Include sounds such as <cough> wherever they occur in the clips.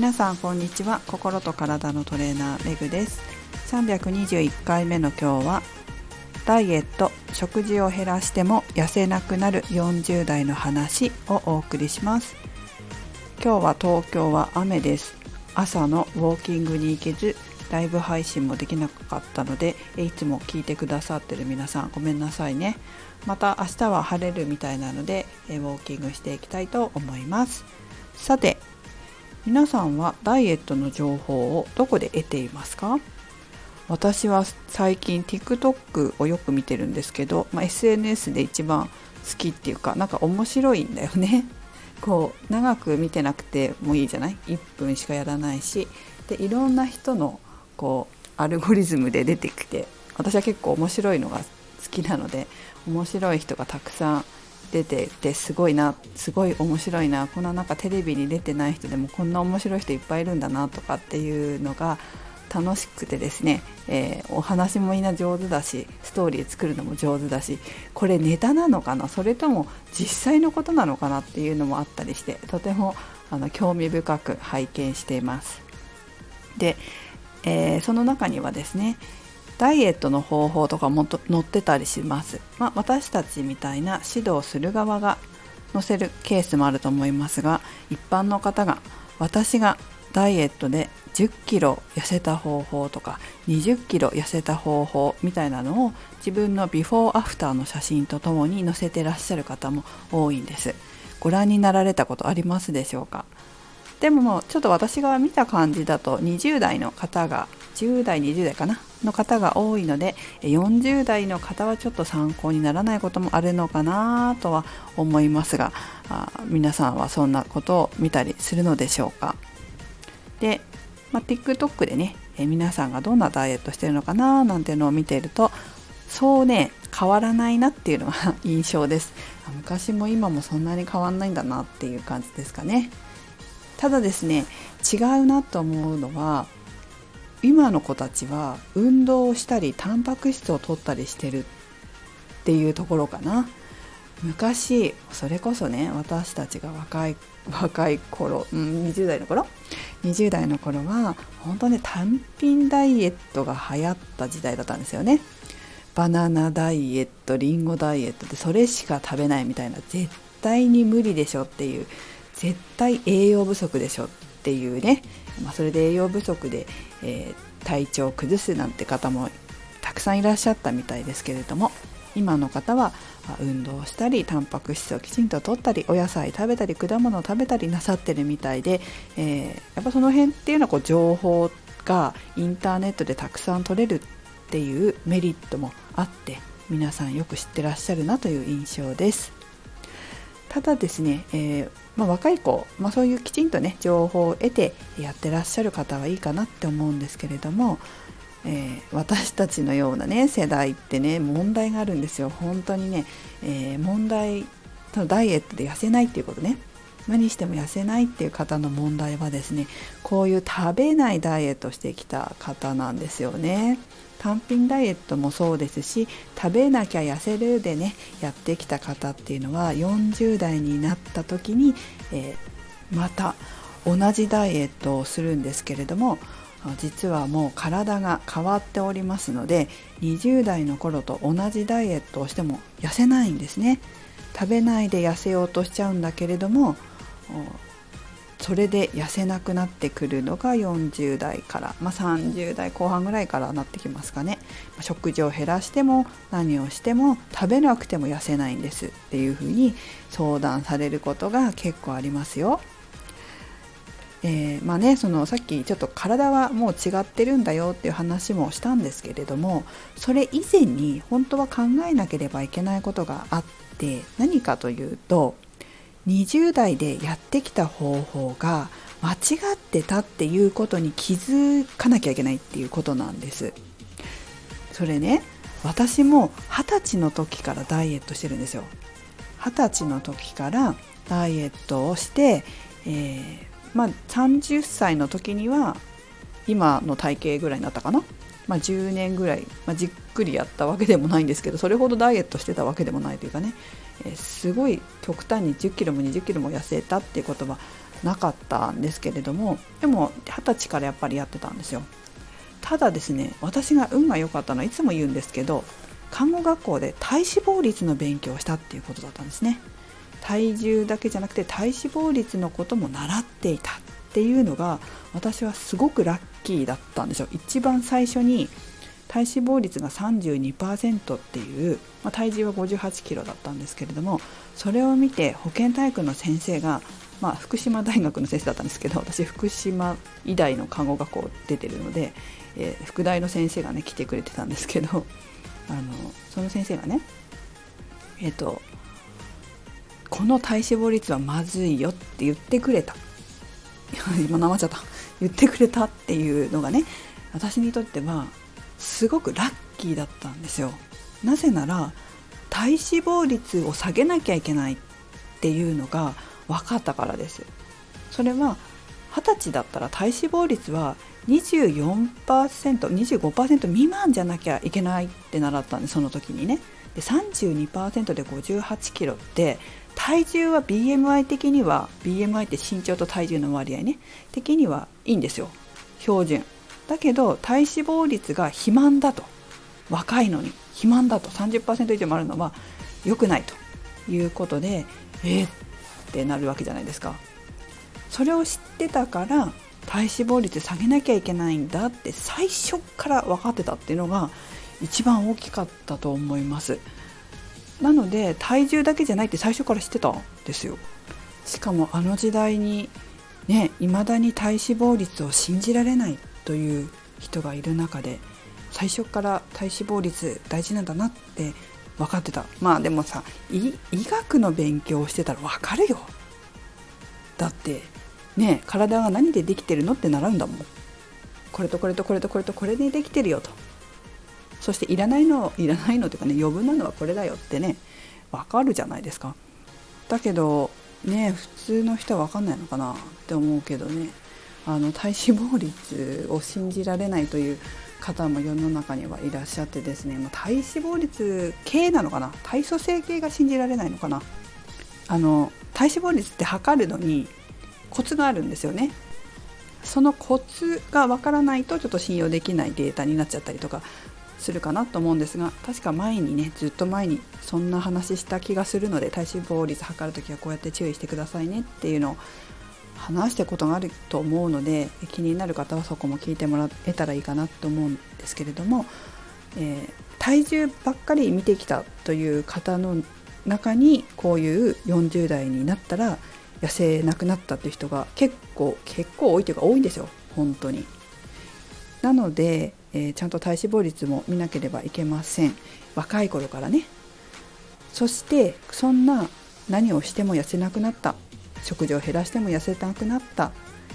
皆さんこんにちは。心と体のトレーナーメグです。321回目の今日はダイエット食事を減らしても痩せなくなる40代の話をお送りします。今日は東京は雨です。朝のウォーキングに行けずライブ配信もできなかったのでいつも聞いてくださってる皆さんごめんなさいね。また明日は晴れるみたいなのでウォーキングしていきたいと思います。さて皆さんはダイエットの情報をどこで得ていますか？私は最近 TikTok をよく見てるんですけど、まあ、SNS で一番好きっていうかなんか面白いんだよね。<laughs> こう長く見てなくてもいいじゃない？1分しかやらないし。でいろんな人のこうアルゴリズムで出てきて私は結構面白いのが好きなので面白い人がたくさん出ててすごいなすごい面白いなこんななんかテレビに出てない人でもこんな面白い人いっぱいいるんだなとかっていうのが楽しくてですね、えー、お話もみんな上手だしストーリー作るのも上手だしこれネタなのかなそれとも実際のことなのかなっていうのもあったりしてとてもあの興味深く拝見しています。で、えー、その中にはですねダイエットの方法とかもと載ってたりします、まあ、私たちみたいな指導する側が載せるケースもあると思いますが一般の方が私がダイエットで10キロ痩せた方法とか20キロ痩せた方法みたいなのを自分のビフォーアフターの写真とともに載せてらっしゃる方も多いんです。ご覧になられたことありますでしょうか？でももうちょっと私が見た感じだと20代の方が10代20代かなの方が多いので40代の方はちょっと参考にならないこともあるのかなとは思いますがあ皆さんはそんなことを見たりするのでしょうか。で、まあ、TikTok でねえ皆さんがどんなダイエットしてるのかななんていうのを見ているとそうね変わらないなっていうのが <laughs> 印象です。昔も今もそんなに変わんないんだなっていう感じですかね。ただですね違うなと思うのは今の子たちは運動をしたりタンパク質を取ったりしてるっていうところかな。昔それこそね私たちが若い若い頃、うん、20代の頃？20代の頃は本当ね単品ダイエットが流行った時代だったんですよね。バナナダイエットリンゴダイエットでそれしか食べないみたいな絶対に無理でしょっていう絶対栄養不足でしょっていうね、まあ、それで栄養不足で、えー、体調を崩すなんて方もたくさんいらっしゃったみたいですけれども今の方は運動したりタンパク質をきちんと取ったりお野菜食べたり果物を食べたりなさってるみたいで、えー、やっぱその辺っていうのはこう情報がインターネットでたくさん取れるっていうメリットもあって皆さんよく知ってらっしゃるなという印象です。ただですね、えー、まあ、若い子、まあ、そういうきちんとね情報を得てやってらっしゃる方はいいかなって思うんですけれども、えー、私たちのようなね世代ってね問題があるんですよ。本当にね、えー、問題ダイエットで痩せないっていうことね。何しても痩せないっていう方の問題はですねこういう食べないダイエットしてきた方なんですよね単品ダイエットもそうですし食べなきゃ痩せるでねやってきた方っていうのは40代になった時に、えー、また同じダイエットをするんですけれども実はもう体が変わっておりますので20代の頃と同じダイエットをしても痩せないんですね食べないで痩せようとしちゃうんだけれどもそれで痩せなくなってくるのが40代から、まあ、30代後半ぐらいからなってきますかね食事を減らしても何をしても食べなくても痩せないんですっていうふうに相談されることが結構ありますよ。えー、まあねそのさっきちょっと体はもう違ってるんだよっていう話もしたんですけれどもそれ以前に本当は考えなければいけないことがあって何かというと20代でやってきた方法が間違ってたっていうことに気づかなきゃいけないっていうことなんです。それね私も二十歳の時からダイエットしてるんですよ。二十歳の時からダイエットをして、えー、まあ、30歳の時には今の体型ぐらいになったかな、まあ、10年ぐらい、まあ、じっくりやったわけでもないんですけどそれほどダイエットしてたわけでもないというかねえー、すごい極端に1 0キロも2 0キロも痩せたっていうことはなかったんですけれどもでも二十歳からやっぱりやってたんですよ。ただですね私が運が良かったのはいつも言うんですけど看護学校で体脂肪率の勉強をしたっていうことだったんですね。体重だけじゃなくて体脂肪率のことも習っていた。っていうのが私はすごくラッキーだったんですよ。一番最初に体脂肪率が32%っていう、まあ、体重は58キロだったんですけれどもそれを見て保健体育の先生が、まあ、福島大学の先生だったんですけど私福島医大の看護学校出てるので、えー、副大の先生がね来てくれてたんですけどあのその先生がねえっ、ー、とこの体脂肪率はまずいよって言ってくれた。<laughs> 今なまっちゃった言ってくれたっていうのがね私にとってはすごくラッキーだったんですよ。なぜなら体脂肪率を下げなきゃいけないっていうのが分かったからです。それは二十歳だったら体脂肪率は 24%25% 未満じゃなきゃいけないって習ったんでその時にね。で32%で58キロって体重は BMI 的には BMI って身長と体重の割合ね。的にはいいんですよ。標準。だけど体脂肪率が肥満だと。若いのに。肥満だと。30%以上もあるのは良くないと。いうことでえー、ってなるわけじゃないですか。それを知ってたから体脂肪率下げなきゃいけないんだって最初から分かってたっていうのが一番大きかったと思います。なので体重だけじゃないって最初から知ってたんですよ。しかもあの時代にね未だに体脂肪率を信じられないという人がいる中で最初から体脂肪率大事なんだなって分かってた。まあでもさ医学の勉強をしてたら分かるよ。だってね体が何でできてるのって習うんだもん。これとこれとこれとこれとこれでできてるよと。そしていらないのいらないのというかね余分なのはこれだよってね分かるじゃないですか。だけどね普通の人は分かんないのかなって思うけどね。あの体脂肪率を信じられないという方も世の中にはいらっしゃってですね、まあ、体脂肪率系なのかな？体組成系が信じられないのかな？あの体脂肪率って測るのにコツがあるんですよね。そのコツがわからないとちょっと信用できないデータになっちゃったりとかするかなと思うんですが確か前にねずっと前にそんな話した気がするので体脂肪率測るときはこうやって注意してくださいねっていうのを話したことがあると思うので気になる方はそこも聞いてもらえたらいいかなと思うんですけれども、えー、体重ばっかり見てきたという方の中にこういう40代になったら痩せなくなったっていう人が結構結構多いというか多いんですよ本当に。なので、えー、ちゃんと体脂肪率も見なければいけません。若い頃からね。そしてそんな何をしても痩せなくなった。食事を減らしても痩せなくなった。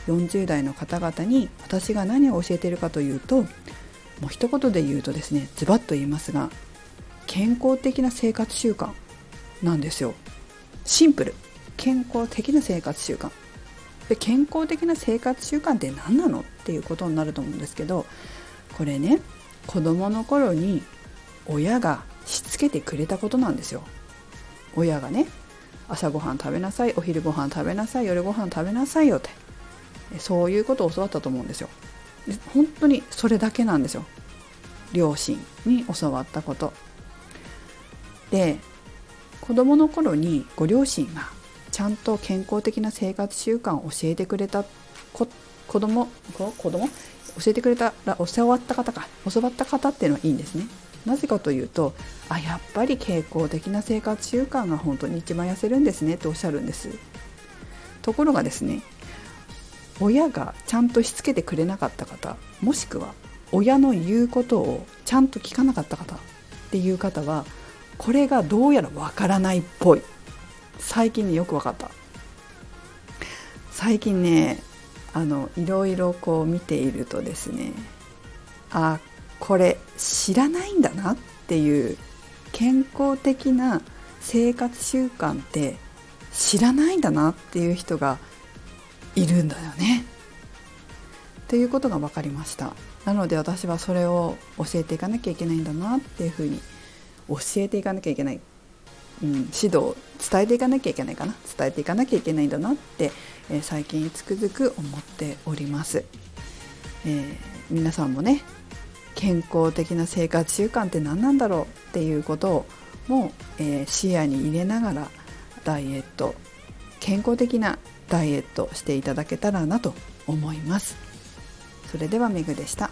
40代の方々に私が何を教えているかというともう一言で言うとですねズバッと言いますが健康的な生活習慣なんですよ。シンプル。健康的な生活習慣。で健康的な生活習慣って何なの？っていうことになると思うんですけどこれね子どもの頃に親がしつけてくれたことなんですよ。親がね朝ごはん食べなさいお昼ご飯食べなさい夜ご飯食べなさいよって。そういうことを教わったと思うんですよ。本当にそれだけなんですよ。両親に教わったこと。で子供の頃にご両親がちゃんと健康的な生活習慣を教えてくれた子供子供？教えてくれたら教わった方か。教わった方っていうのはいいんですね。なぜかというとあやっぱり健康的な生活習慣が本当に一番痩せるんですね。っておっしゃるんです。ところがですね親がちゃんとしつけてくれなかった方もしくは親の言うことをちゃんと聞かなかった方っていう方はこれがどうやらわからないっぽい。最近ねよく分かった。最近ねあのいろいろこう見ているとですねあこれ知らないんだなっていう健康的な生活習慣って知らないんだなっていう人がいるんだよね。っていうことが分かりましたなので私はそれを教えていかなきゃいけないんだなっていうふうに教えていかなきゃいけないうん、指導伝えていかなきゃいけないかな。伝えていかなきゃいけないんだなって、えー、最近つくづく思っております、えー、皆さんもね健康的な生活習慣って何なんだろうっていうことをもう、えー、視野に入れながらダイエット健康的なダイエットしていただけたらなと思います。それではめぐでした。